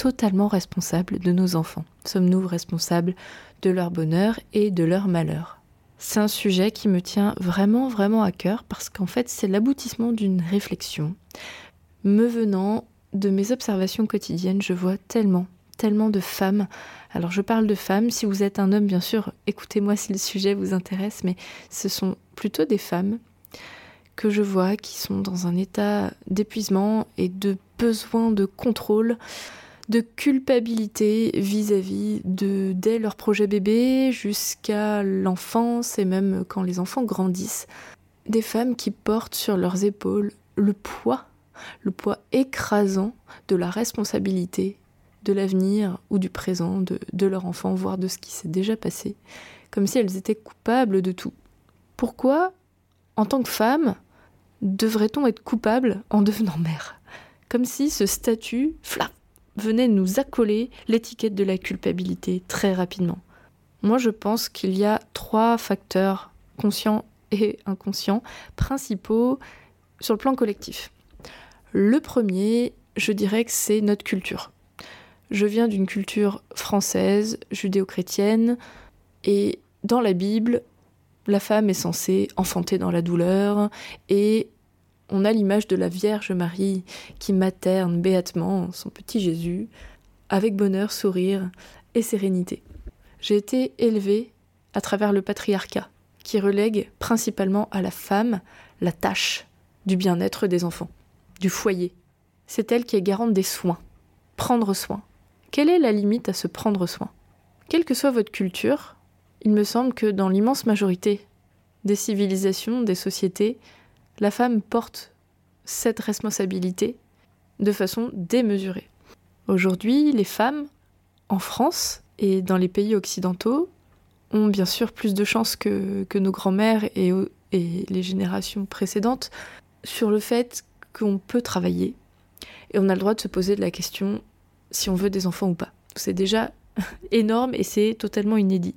totalement responsables de nos enfants Sommes-nous responsables de leur bonheur et de leur malheur? C'est un sujet qui me tient vraiment, vraiment à cœur parce qu'en fait c'est l'aboutissement d'une réflexion. Me venant de mes observations quotidiennes, je vois tellement, tellement de femmes. Alors je parle de femmes, si vous êtes un homme bien sûr, écoutez-moi si le sujet vous intéresse, mais ce sont plutôt des femmes que je vois qui sont dans un état d'épuisement et de besoin de contrôle, de culpabilité vis-à-vis de dès leur projet bébé jusqu'à l'enfance et même quand les enfants grandissent. Des femmes qui portent sur leurs épaules le poids, le poids écrasant de la responsabilité de l'avenir ou du présent de, de leur enfant, voire de ce qui s'est déjà passé, comme si elles étaient coupables de tout. Pourquoi, en tant que femme, devrait-on être coupable en devenant mère? Comme si ce statut, flap, venait nous accoler l'étiquette de la culpabilité très rapidement. Moi, je pense qu'il y a trois facteurs conscients et inconscients principaux sur le plan collectif. Le premier, je dirais que c'est notre culture. Je viens d'une culture française, judéo-chrétienne, et dans la Bible, la femme est censée enfanter dans la douleur, et on a l'image de la Vierge Marie qui materne béatement son petit Jésus, avec bonheur, sourire et sérénité. J'ai été élevée à travers le patriarcat, qui relègue principalement à la femme la tâche du bien-être des enfants, du foyer. C'est elle qui est garante des soins. Prendre soin. Quelle est la limite à se prendre soin? Quelle que soit votre culture, il me semble que dans l'immense majorité des civilisations, des sociétés, la femme porte cette responsabilité de façon démesurée. Aujourd'hui, les femmes, en France et dans les pays occidentaux, ont bien sûr plus de chances que, nos grands-mères et les générations précédentes sur le fait qu'on peut travailler et on a le droit de se poser la question si on veut des enfants ou pas. C'est déjà énorme et c'est totalement inédit.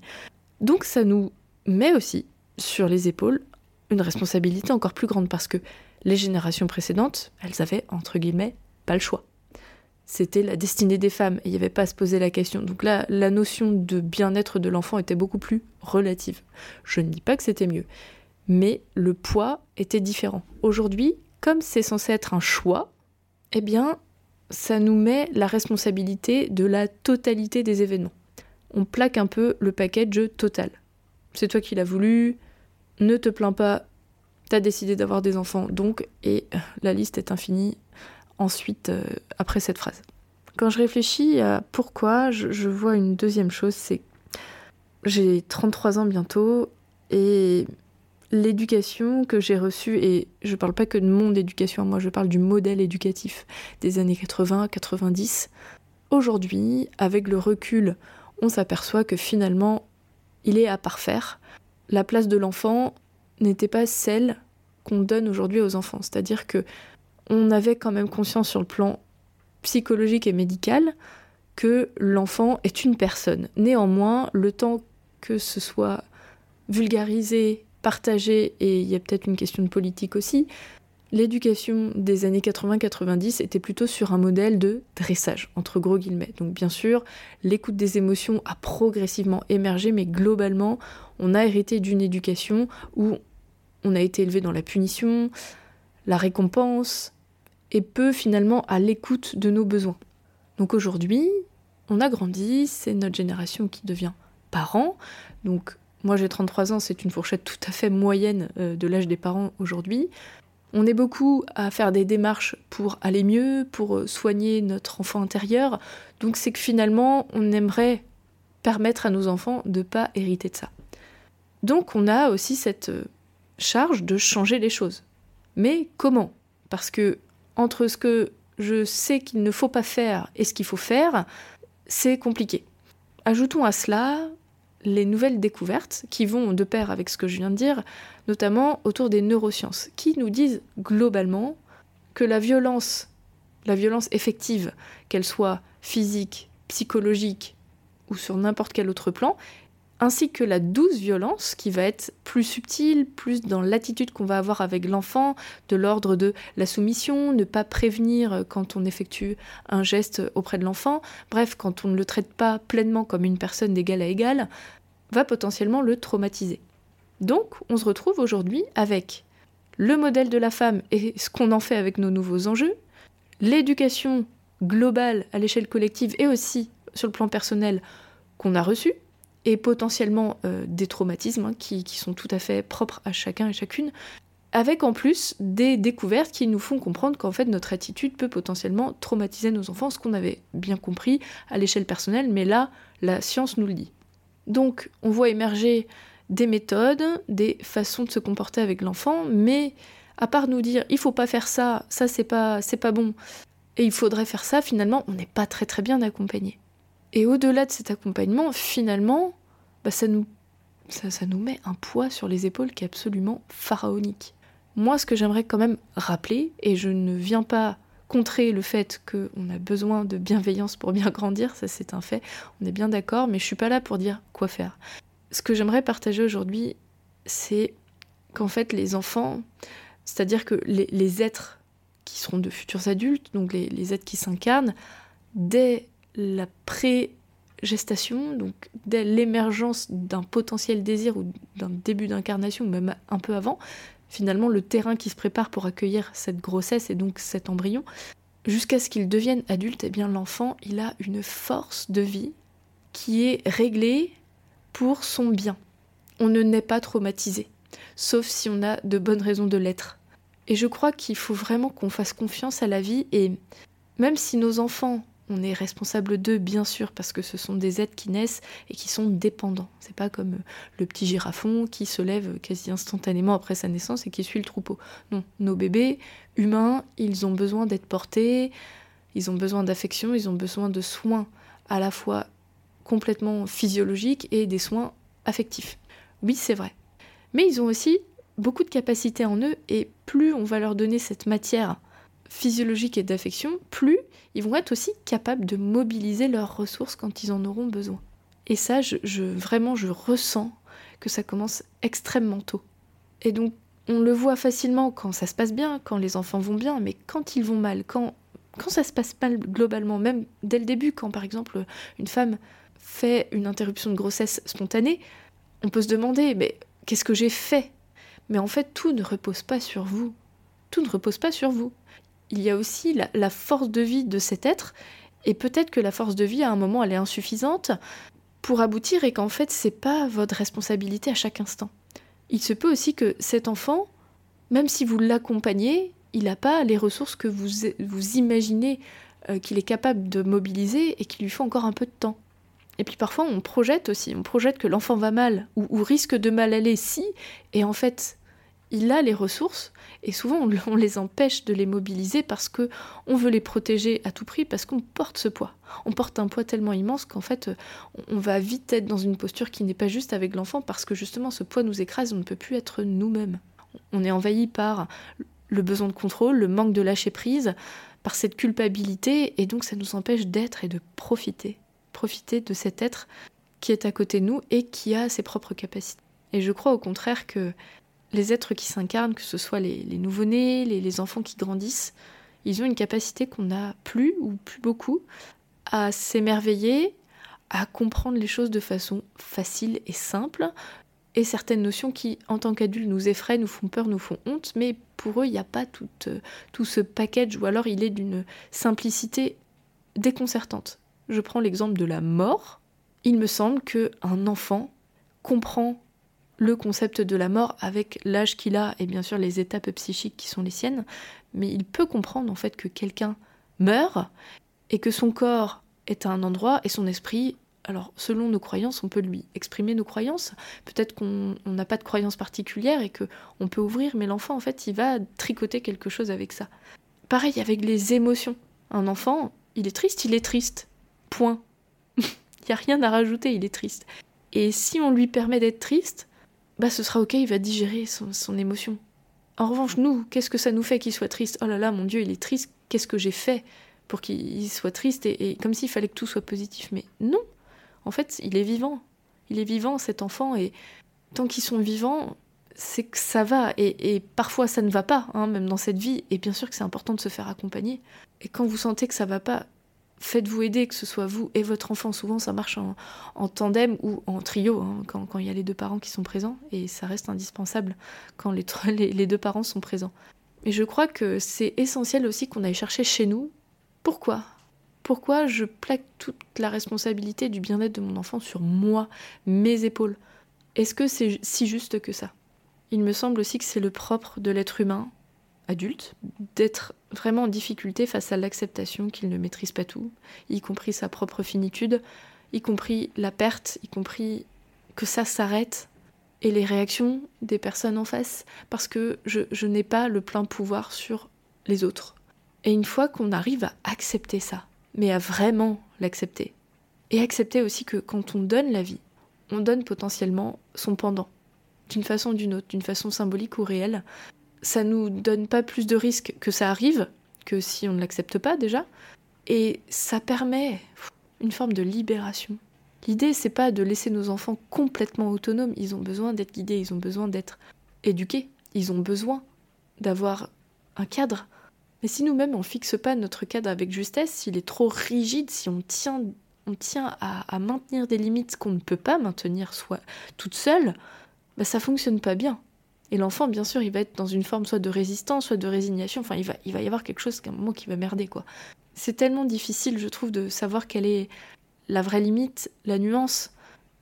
Donc ça nous met aussi sur les épaules une responsabilité encore plus grande parce que les générations précédentes, elles avaient, entre guillemets, pas le choix. C'était la destinée des femmes et il n'y avait pas à se poser la question. Donc là, la notion de bien-être de l'enfant était beaucoup plus relative. Je ne dis pas que c'était mieux, mais le poids était différent. Aujourd'hui, comme c'est censé être un choix, eh bien, ça nous met la responsabilité de la totalité des événements. On plaque un peu le package total. C'est toi qui l'as voulu, ne te plains pas, t'as décidé d'avoir des enfants, donc, et la liste est infinie ensuite, euh, après cette phrase. Quand je réfléchis à pourquoi, je, vois une deuxième chose, c'est j'ai 33 ans bientôt, et l'éducation que j'ai reçue, et je parle pas que de mon éducation, moi je parle du modèle éducatif des années 80-90, aujourd'hui, avec le recul, on s'aperçoit que finalement, il est à parfaire. La place de l'enfant n'était pas celle qu'on donne aujourd'hui aux enfants. C'est-à-dire que on avait quand même conscience sur le plan psychologique et médical que l'enfant est une personne. Néanmoins, le temps que ce soit vulgarisé, partagé, et il y a peut-être une question de politique aussi, l'éducation des années 80-90 était plutôt sur un modèle de dressage, entre gros guillemets. Donc bien sûr, l'écoute des émotions a progressivement émergé, mais globalement, on a hérité d'une éducation où on a été élevé dans la punition, la récompense, et peu finalement à l'écoute de nos besoins. Donc aujourd'hui, on a grandi, c'est notre génération qui devient parent. Donc moi j'ai 33 ans, c'est une fourchette tout à fait moyenne euh, de l'âge des parents aujourd'hui. On est beaucoup à faire des démarches pour aller mieux, pour euh, soigner notre enfant intérieur. Donc c'est que finalement, on aimerait permettre à nos enfants de ne pas hériter de ça. Donc on a aussi cette euh, charge de changer les choses. Mais comment? Parce que entre ce que je sais qu'il ne faut pas faire et ce qu'il faut faire, c'est compliqué. Ajoutons à cela les nouvelles découvertes qui vont de pair avec ce que je viens de dire, notamment autour des neurosciences, qui nous disent globalement que la violence, la violence effective, qu'elle soit physique, psychologique ou sur n'importe quel autre plan, ainsi que la douce violence qui va être plus subtile, plus dans l'attitude qu'on va avoir avec l'enfant, de l'ordre de la soumission, ne pas prévenir quand on effectue un geste auprès de l'enfant, bref, quand on ne le traite pas pleinement comme une personne d'égal à égal, va potentiellement le traumatiser. Donc, on se retrouve aujourd'hui avec le modèle de la femme et ce qu'on en fait avec nos nouveaux enjeux, l'éducation globale à l'échelle collective et aussi sur le plan personnel qu'on a reçu, et potentiellement euh, des traumatismes hein, qui, sont tout à fait propres à chacun et chacune, avec en plus des découvertes qui nous font comprendre qu'en fait notre attitude peut potentiellement traumatiser nos enfants, ce qu'on avait bien compris à l'échelle personnelle, mais là la science nous le dit. Donc on voit émerger des méthodes, des façons de se comporter avec l'enfant, mais à part nous dire il faut pas faire ça, ça c'est pas c'est pas bon, et il faudrait faire ça, finalement on n'est pas très très bien accompagné. Et au-delà de cet accompagnement, finalement, bah, ça, nous, met un poids sur les épaules qui est absolument pharaonique. Moi, ce que j'aimerais quand même rappeler, et je ne viens pas contrer le fait qu'on a besoin de bienveillance pour bien grandir, ça c'est un fait, on est bien d'accord, mais je suis pas là pour dire quoi faire. Ce que j'aimerais partager aujourd'hui, c'est qu'en fait les enfants, c'est-à-dire que les, êtres qui seront de futurs adultes, donc les, les êtres qui s'incarnent, dès la pré-gestation, donc dès l'émergence d'un potentiel désir ou d'un début d'incarnation, même un peu avant, finalement le terrain qui se prépare pour accueillir cette grossesse et donc cet embryon, jusqu'à ce qu'il devienne adulte, eh bien l'enfant, il a une force de vie qui est réglée pour son bien. On ne naît pas traumatisé, sauf si on a de bonnes raisons de l'être. Et je crois qu'il faut vraiment qu'on fasse confiance à la vie et même si nos enfants on est responsable d'eux, bien sûr, parce que ce sont des êtres qui naissent et qui sont dépendants. C'est pas comme euh, le petit girafon qui se lève quasi instantanément après sa naissance et qui suit le troupeau. Non, nos bébés humains, ils ont besoin d'être portés, ils ont besoin d'affection, ils ont besoin de soins à la fois complètement physiologiques et des soins affectifs. Oui, c'est vrai. Mais ils ont aussi beaucoup de capacités en eux et plus on va leur donner cette matière physiologique et d'affection, plus ils vont être aussi capables de mobiliser leurs ressources quand ils en auront besoin. Et ça, je, vraiment, je ressens que ça commence extrêmement tôt. Et donc, on le voit facilement quand ça se passe bien, quand les enfants vont bien, mais quand ils vont mal, quand, quand ça se passe mal globalement, même dès le début, quand par exemple une femme fait une interruption de grossesse spontanée, on peut se demander, mais qu'est-ce que j'ai fait? Mais en fait, tout ne repose pas sur vous. Tout ne repose pas sur vous il y a aussi la, force de vie de cet être, et peut-être que la force de vie, à un moment, elle est insuffisante pour aboutir, et qu'en fait, c'est pas votre responsabilité à chaque instant. Il se peut aussi que cet enfant, même si vous l'accompagnez, il n'a pas les ressources que vous, vous imaginez euh, qu'il est capable de mobiliser et qu'il lui faut encore un peu de temps. Et puis parfois on projette aussi, on projette que l'enfant va mal ou, ou, risque de mal aller si, et en fait il a les ressources et souvent on, les empêche de les mobiliser parce que on veut les protéger à tout prix parce qu'on porte ce poids. On porte un poids tellement immense qu'en fait on va vite être dans une posture qui n'est pas juste avec l'enfant parce que justement ce poids nous écrase, on ne peut plus être nous-mêmes. On est envahi par le besoin de contrôle, le manque de lâcher prise, par cette culpabilité et donc ça nous empêche d'être et de profiter. Profiter de cet être qui est à côté de nous et qui a ses propres capacités. Et je crois au contraire que les êtres qui s'incarnent, que ce soit les, nouveau-nés, les, enfants qui grandissent, ils ont une capacité qu'on n'a plus ou plus beaucoup à s'émerveiller, à comprendre les choses de façon facile et simple, et certaines notions qui, en tant qu'adultes, nous effraient, nous font peur, nous font honte, mais pour eux, il n'y a pas tout, tout ce package, ou alors il est d'une simplicité déconcertante. Je prends l'exemple de la mort. Il me semble qu'un enfant comprend le concept de la mort avec l'âge qu'il a et bien sûr les étapes psychiques qui sont les siennes, mais il peut comprendre en fait que quelqu'un meurt et que son corps est à un endroit et son esprit alors, selon nos croyances, on peut lui exprimer nos croyances. Peut-être qu'on n'a pas de croyances particulières et que peut ouvrir, mais l'enfant, en fait, il va tricoter quelque chose avec ça. Pareil avec les émotions. Un enfant, il est triste, il est triste. Point. Il n'y a rien à rajouter, il est triste. Et si on lui permet d'être triste, bah ce sera ok, il va digérer son, émotion. En revanche, nous, qu'est-ce que ça nous fait qu'il soit triste? Oh là là, mon Dieu, il est triste, qu'est-ce que j'ai fait pour qu'il soit triste et, comme s'il fallait que tout soit positif? Mais non, en fait, il est vivant. Il est vivant, cet enfant, et tant qu'ils sont vivants, c'est que ça va. Et, parfois, ça ne va pas, hein, même dans cette vie. Et bien sûr que c'est important de se faire accompagner. Et quand vous sentez que ça va pas, faites-vous aider, que ce soit vous et votre enfant. Souvent, ça marche en, tandem ou en trio, hein, quand, il y a les deux parents qui sont présents. Et ça reste indispensable quand les, les deux parents sont présents. Et je crois que c'est essentiel aussi qu'on aille chercher chez nous. Pourquoi Pourquoi je plaque toute la responsabilité du bien-être de mon enfant sur moi, mes épaules? Est-ce que c'est si juste que ça? Il me semble aussi que c'est le propre de l'être humain, adulte, d'être vraiment en difficulté face à l'acceptation qu'il ne maîtrise pas tout, y compris sa propre finitude, y compris la perte, y compris que ça s'arrête, et les réactions des personnes en face, parce que je, je n'ai pas le plein pouvoir sur les autres. Et une fois qu'on arrive à accepter ça, mais à vraiment l'accepter, et accepter aussi que quand on donne la vie, on donne potentiellement son pendant, d'une façon ou d'une autre, d'une façon symbolique ou réelle, ça nous donne pas plus de risques que ça arrive, que si on ne l'accepte pas déjà, et ça permet une forme de libération. L'idée, c'est pas de laisser nos enfants complètement autonomes, ils ont besoin d'être guidés, ils ont besoin d'être éduqués, ils ont besoin d'avoir un cadre. Mais si nous-mêmes on fixe pas notre cadre avec justesse, s'il est trop rigide, si on tient, on tient à, maintenir des limites qu'on ne peut pas maintenir toute seule, bah ça fonctionne pas bien. Et l'enfant, bien sûr, il va être dans une forme soit de résistance, soit de résignation. Enfin, il va, il va y avoir quelque chose qu'à un moment qui va merder, quoi. C'est tellement difficile, je trouve, de savoir quelle est la vraie limite, la nuance,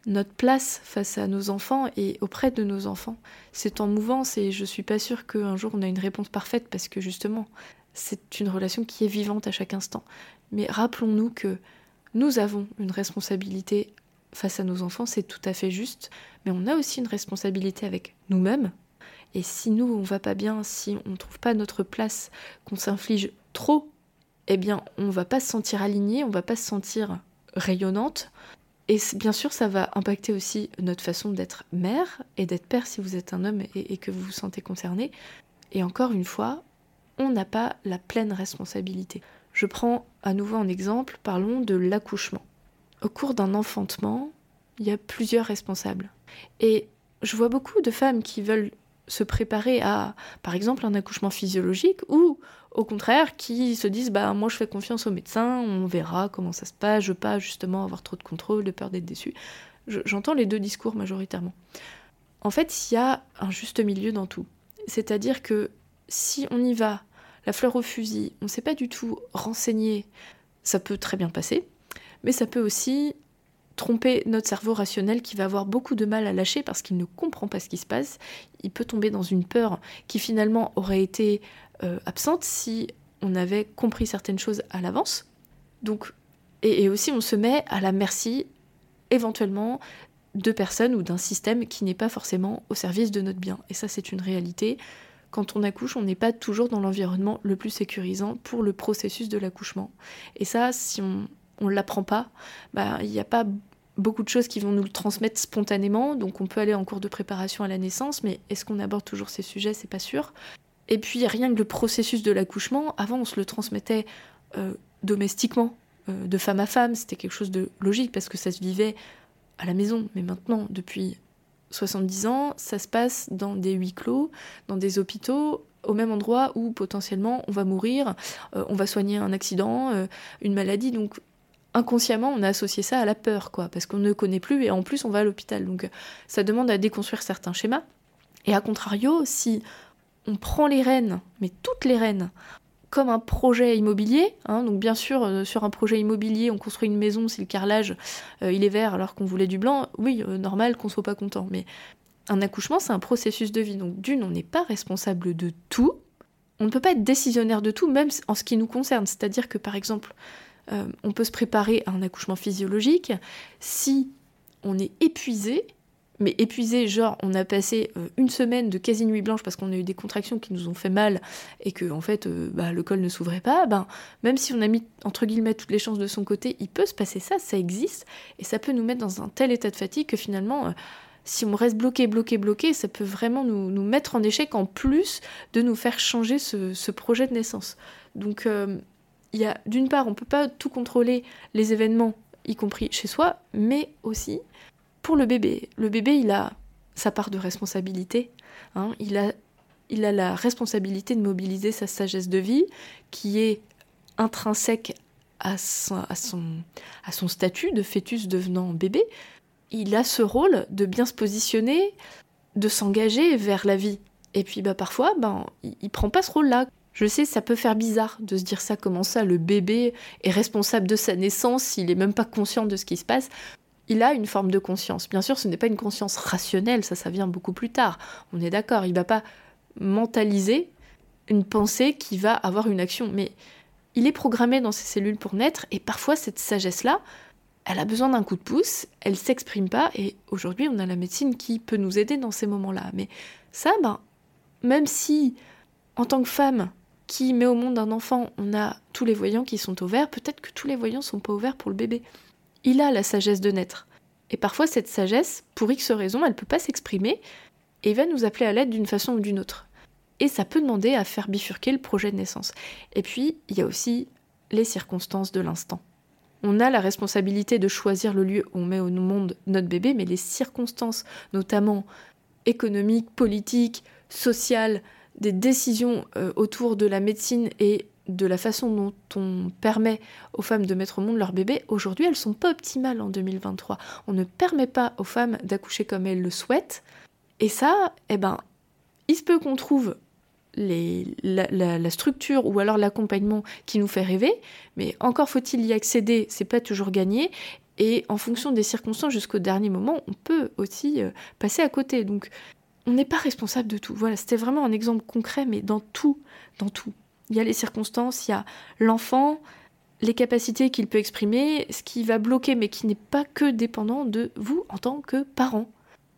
notre place face à nos enfants et auprès de nos enfants. C'est en mouvance et je suis pas sûre qu'un jour on a une réponse parfaite parce que justement, c'est une relation qui est vivante à chaque instant. Mais rappelons-nous que nous avons une responsabilité face à nos enfants, c'est tout à fait juste, mais on a aussi une responsabilité avec nous-mêmes, et si nous, on va pas bien, si on ne trouve pas notre place, qu'on s'inflige trop, eh bien, on va pas se sentir aligné, on va pas se sentir rayonnante. Et bien sûr, ça va impacter aussi notre façon d'être mère et d'être père si vous êtes un homme et, que vous vous sentez concerné. Et encore une fois, on n'a pas la pleine responsabilité. Je prends à nouveau un exemple, parlons de l'accouchement. Au cours d'un enfantement, il y a plusieurs responsables. Et je vois beaucoup de femmes qui veulent se préparer à, par exemple, un accouchement physiologique ou au contraire qui se disent bah moi je fais confiance au médecin, on verra comment ça se passe, je veux pas justement avoir trop de contrôle, de peur d'être déçu. J'entends les deux discours majoritairement. En fait, il y a un juste milieu dans tout. C'est-à-dire que si on y va, la fleur au fusil, on ne sait pas du tout renseigner, ça peut très bien passer, mais ça peut aussi tromper notre cerveau rationnel qui va avoir beaucoup de mal à lâcher parce qu'il ne comprend pas ce qui se passe. Il peut tomber dans une peur qui finalement aurait été euh, absente si on avait compris certaines choses à l'avance. Donc, et, aussi on se met à la merci éventuellement de personnes ou d'un système qui n'est pas forcément au service de notre bien. Et ça, c'est une réalité. Quand on accouche, on n'est pas toujours dans l'environnement le plus sécurisant pour le processus de l'accouchement. Et ça, si on ne l'apprend pas, bah, il n'y a pas beaucoup de choses qui vont nous le transmettre spontanément, donc on peut aller en cours de préparation à la naissance, mais est-ce qu'on aborde toujours ces sujets? C'est pas sûr. Et puis rien que le processus de l'accouchement, avant on se le transmettait euh, domestiquement, euh, de femme à femme, c'était quelque chose de logique parce que ça se vivait à la maison, mais maintenant, depuis 70 ans, ça se passe dans des huis clos, dans des hôpitaux, au même endroit où potentiellement on va mourir, euh, on va soigner un accident, une maladie, donc inconsciemment, on a associé ça à la peur, quoi, parce qu'on ne connaît plus et en plus on va à l'hôpital. Donc ça demande à déconstruire certains schémas. Et à contrario, si on prend les rênes, mais toutes les rênes, comme un projet immobilier, hein, donc bien sûr, euh, sur un projet immobilier, on construit une maison, si le carrelage euh, il est vert alors qu'on voulait du blanc, oui, euh, normal qu'on soit pas content. Mais un accouchement, c'est un processus de vie. Donc d'une, on n'est pas responsable de tout. On ne peut pas être décisionnaire de tout, même en ce qui nous concerne. C'est-à-dire que par exemple, euh, on peut se préparer à un accouchement physiologique si on est épuisé, mais épuisé, genre on a passé euh, une semaine de quasi nuit blanche parce qu'on a eu des contractions qui nous ont fait mal et que en fait euh, bah, le col ne s'ouvrait pas, ben même si on a mis entre guillemets toutes les chances de son côté, il peut se passer ça, ça existe et ça peut nous mettre dans un tel état de fatigue que finalement si on reste bloqué, bloqué, bloqué, ça peut vraiment nous, mettre en échec en plus de nous faire changer ce, projet de naissance. Donc il y a d'une part on peut pas tout contrôler les événements y compris chez soi, mais aussi pour le bébé. Le bébé, il a sa part de responsabilité. Hein. il, a, il a la responsabilité de mobiliser sa sagesse de vie, qui est intrinsèque à son, à son, statut de fœtus devenant bébé. Il a ce rôle de bien se positionner, de s'engager vers la vie. Et puis bah, parfois, ben, il, il prend pas ce rôle-là. Je sais, ça peut faire bizarre de se dire ça, comment ça, le bébé est responsable de sa naissance, il est même pas conscient de ce qui se passe il a une forme de conscience. Bien sûr, ce n'est pas une conscience rationnelle, ça, ça vient beaucoup plus tard. On est d'accord, il va pas mentaliser une pensée qui va avoir une action, mais il est programmé dans ses cellules pour naître, et parfois cette sagesse-là, elle a besoin d'un coup de pouce, elle s'exprime pas, et aujourd'hui on a la médecine qui peut nous aider dans ces moments-là. Mais ça, ben, même si en tant que femme qui met au monde un enfant, on a tous les voyants qui sont ouverts, peut-être que tous les voyants sont pas ouverts pour le bébé il a la sagesse de naître. Et parfois, cette sagesse, pour X raisons, elle ne peut pas s'exprimer et va nous appeler à l'aide d'une façon ou d'une autre. Et ça peut demander à faire bifurquer le projet de naissance. Et puis, il y a aussi les circonstances de l'instant. On a la responsabilité de choisir le lieu où on met au monde notre bébé, mais les circonstances, notamment économiques, politiques, sociales, des décisions euh, autour de la médecine et de la façon dont on permet aux femmes de mettre au monde leur bébé, aujourd'hui elles sont pas optimales en 2023. On ne permet pas aux femmes d'accoucher comme elles le souhaitent. Et ça, eh ben, il se peut qu'on trouve les, la, structure ou alors l'accompagnement qui nous fait rêver, mais encore faut-il y accéder, c'est pas toujours gagné. Et en fonction des circonstances jusqu'au dernier moment, on peut aussi euh, passer à côté. Donc, on n'est pas responsable de tout. Voilà, c'était vraiment un exemple concret, mais dans tout, dans tout il y a les circonstances, il y a l'enfant, les capacités qu'il peut exprimer, ce qui va bloquer, mais qui n'est pas que dépendant de vous en tant que parent.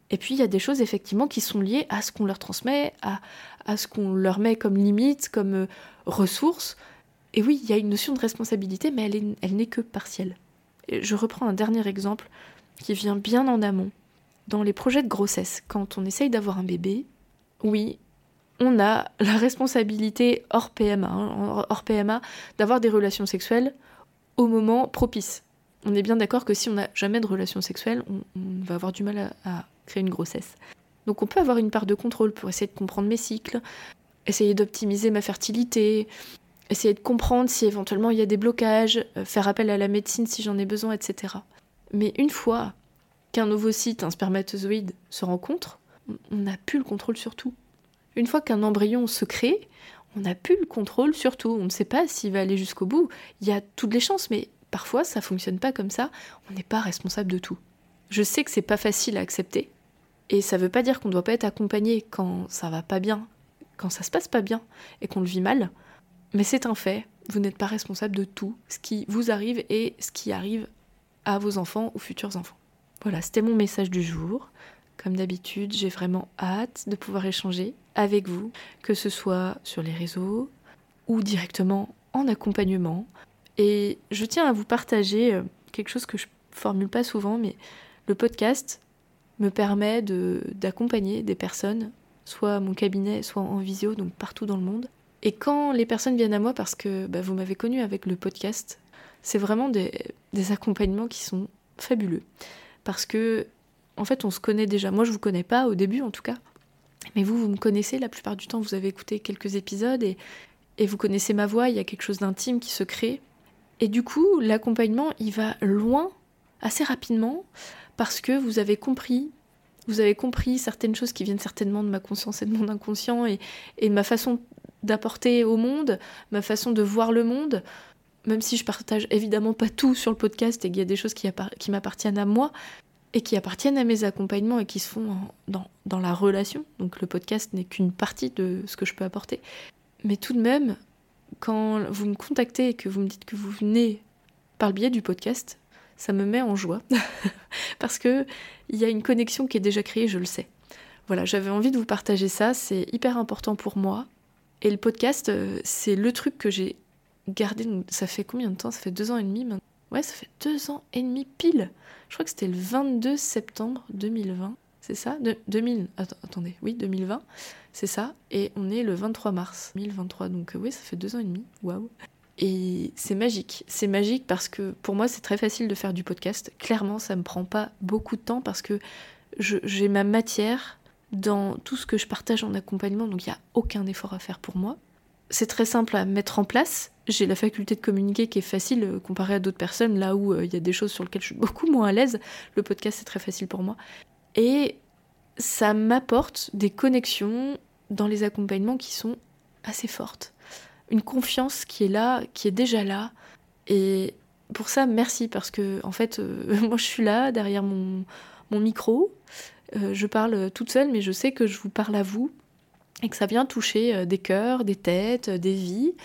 Et puis il y a des choses effectivement qui sont liées à ce qu'on leur transmet, à, à ce qu'on leur met comme limite, comme euh, ressource. Et oui, il y a une notion de responsabilité, mais elle, elle n'est que partielle. Et je reprends un dernier exemple qui vient bien en amont. Dans les projets de grossesse, quand on essaye d'avoir un bébé, oui, on a la responsabilité hors PMA, hein, hors PMA d'avoir des relations sexuelles au moment propice. On est bien d'accord que si on n'a jamais de relations sexuelles, on, va avoir du mal à, créer une grossesse. Donc on peut avoir une part de contrôle pour essayer de comprendre mes cycles, essayer d'optimiser ma fertilité, essayer de comprendre si éventuellement il y a des blocages, euh, faire appel à la médecine si j'en ai besoin, etc. Mais une fois qu'un ovocyte, un spermatozoïde se rencontre, on n'a plus le contrôle sur tout. Une fois qu'un embryon se crée, on n'a plus le contrôle sur tout. On ne sait pas s'il va aller jusqu'au bout. Il y a toutes les chances, mais parfois ça fonctionne pas comme ça. On n'est pas responsable de tout. Je sais que c'est pas facile à accepter, et ça veut pas dire qu'on ne doit pas être accompagné quand ça va pas bien, quand ça se passe pas bien et qu'on le vit mal. Mais c'est un fait. Vous n'êtes pas responsable de tout ce qui vous arrive et ce qui arrive à vos enfants ou futurs enfants. Voilà, c'était mon message du jour. Comme d'habitude, j'ai vraiment hâte de pouvoir échanger avec vous, que ce soit sur les réseaux ou directement en accompagnement. Et je tiens à vous partager euh, quelque chose que je formule pas souvent, mais le podcast me permet d'accompagner des personnes, soit à mon cabinet, soit en visio, donc partout dans le monde. Et quand les personnes viennent à moi parce que bah, vous m'avez connu avec le podcast, c'est vraiment des, des accompagnements qui sont fabuleux. Parce que en fait, on se connaît déjà. Moi, je vous connais pas au début, en tout cas. Mais vous, vous me connaissez. La plupart du temps, vous avez écouté quelques épisodes et, vous connaissez ma voix. Il y a quelque chose d'intime qui se crée. Et du coup, l'accompagnement, il va loin, assez rapidement, parce que vous avez compris. Vous avez compris certaines choses qui viennent certainement de ma conscience et de mon inconscient et, et de ma façon d'apporter au monde, ma façon de voir le monde même si je partage évidemment pas tout sur le podcast et qu'il y a des choses qui, m'appartiennent à moi, et qui appartiennent à mes accompagnements et qui se font dans, dans, la relation. Donc le podcast n'est qu'une partie de ce que je peux apporter. Mais tout de même, quand vous me contactez et que vous me dites que vous venez par le biais du podcast, ça me met en joie parce que il y a une connexion qui est déjà créée, je le sais. Voilà, j'avais envie de vous partager ça, c'est hyper important pour moi. Et le podcast, euh, c'est le truc que j'ai gardé. Ça fait combien de temps Ça fait deux ans et demi maintenant. Ouais, ça fait deux ans et demi pile. Je crois que c'était le 22 septembre 2020. C'est ça de, 2000. attendez, oui, 2020. C'est ça. Et on est le 23 mars 2023. Donc, euh, oui, ça fait deux ans et demi. Waouh. Et c'est magique. C'est magique parce que pour moi, c'est très facile de faire du podcast. Clairement, ça me prend pas beaucoup de temps parce que j'ai ma matière dans tout ce que je partage en accompagnement. Donc, il n'y a aucun effort à faire pour moi c'est très simple à mettre en place. J'ai la faculté de communiquer qui est facile euh, comparée à d'autres personnes, là où euh, il y a des choses sur lesquelles je suis beaucoup moins à l'aise. Le podcast, c'est très facile pour moi. Et ça m'apporte des connexions dans les accompagnements qui sont assez fortes. Une confiance qui est là, qui est déjà là. Et pour ça, merci, parce que, en fait, euh, moi, je suis là, derrière mon, micro. je parle toute seule, mais je sais que je vous parle à vous et que ça vient toucher des cœurs, des têtes, des vies.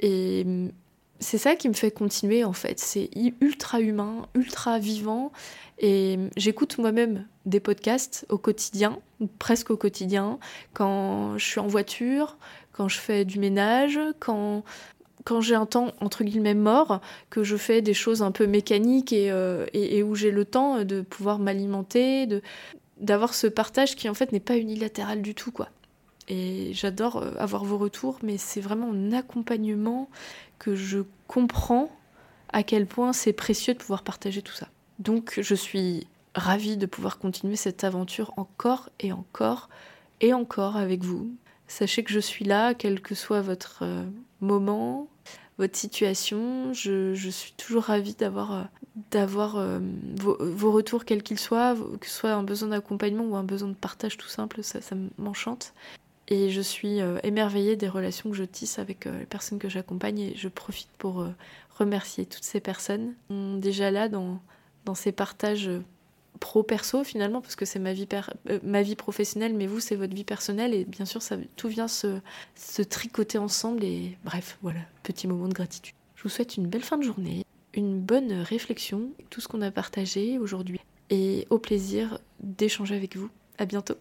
Et mm, c'est ça qui me fait continuer en fait. C'est ultra humain, ultra vivant. Et mm, j'écoute moi-même des podcasts au quotidien, presque au quotidien, quand je suis en voiture, quand je fais du ménage, quand, quand j'ai un temps entre guillemets mort, que je fais des choses un peu mécaniques et, euh, et, et où j'ai le temps de pouvoir m'alimenter, d'avoir ce partage qui en fait n'est pas unilatéral du tout quoi. Et j'adore euh, avoir vos retours, mais c'est vraiment en accompagnement que je comprends à quel point c'est précieux de pouvoir partager tout ça. Donc je suis ravie de pouvoir continuer cette aventure encore et encore et encore avec vous. Sachez que je suis là, quel que soit votre euh, moment, votre situation. Je, suis toujours ravie d'avoir euh, vos, retours, quels qu'ils soient, que ce soit un besoin d'accompagnement ou un besoin de partage tout simple, ça m'enchante. Et je suis euh, émerveillée des relations que je tisse avec euh, les personnes que j'accompagne et je profite pour euh, remercier toutes ces personnes déjà là dans, ces partages pro-perso finalement, parce que c'est ma, vie professionnelle, mais vous, c'est votre vie personnelle et bien sûr, tout vient se, se tricoter ensemble et bref, voilà, petit moment de gratitude. Je vous souhaite une belle fin de journée, une bonne réflexion, tout ce qu'on a partagé aujourd'hui et au plaisir d'échanger avec vous. À bientôt.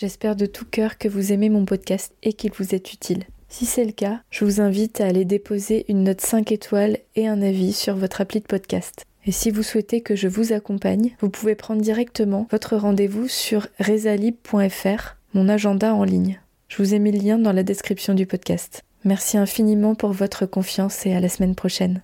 J'espère de tout cœur que vous aimez mon podcast et qu'il vous est utile. Si c'est le cas, je vous invite à aller déposer une note 5 étoiles et un avis sur votre appli de podcast. Et si vous souhaitez que je vous accompagne, vous pouvez prendre directement votre rendez-vous sur resalib.fr, mon agenda en ligne. Je vous ai mis le lien dans la description du podcast. Merci infiniment pour votre confiance et à la semaine prochaine.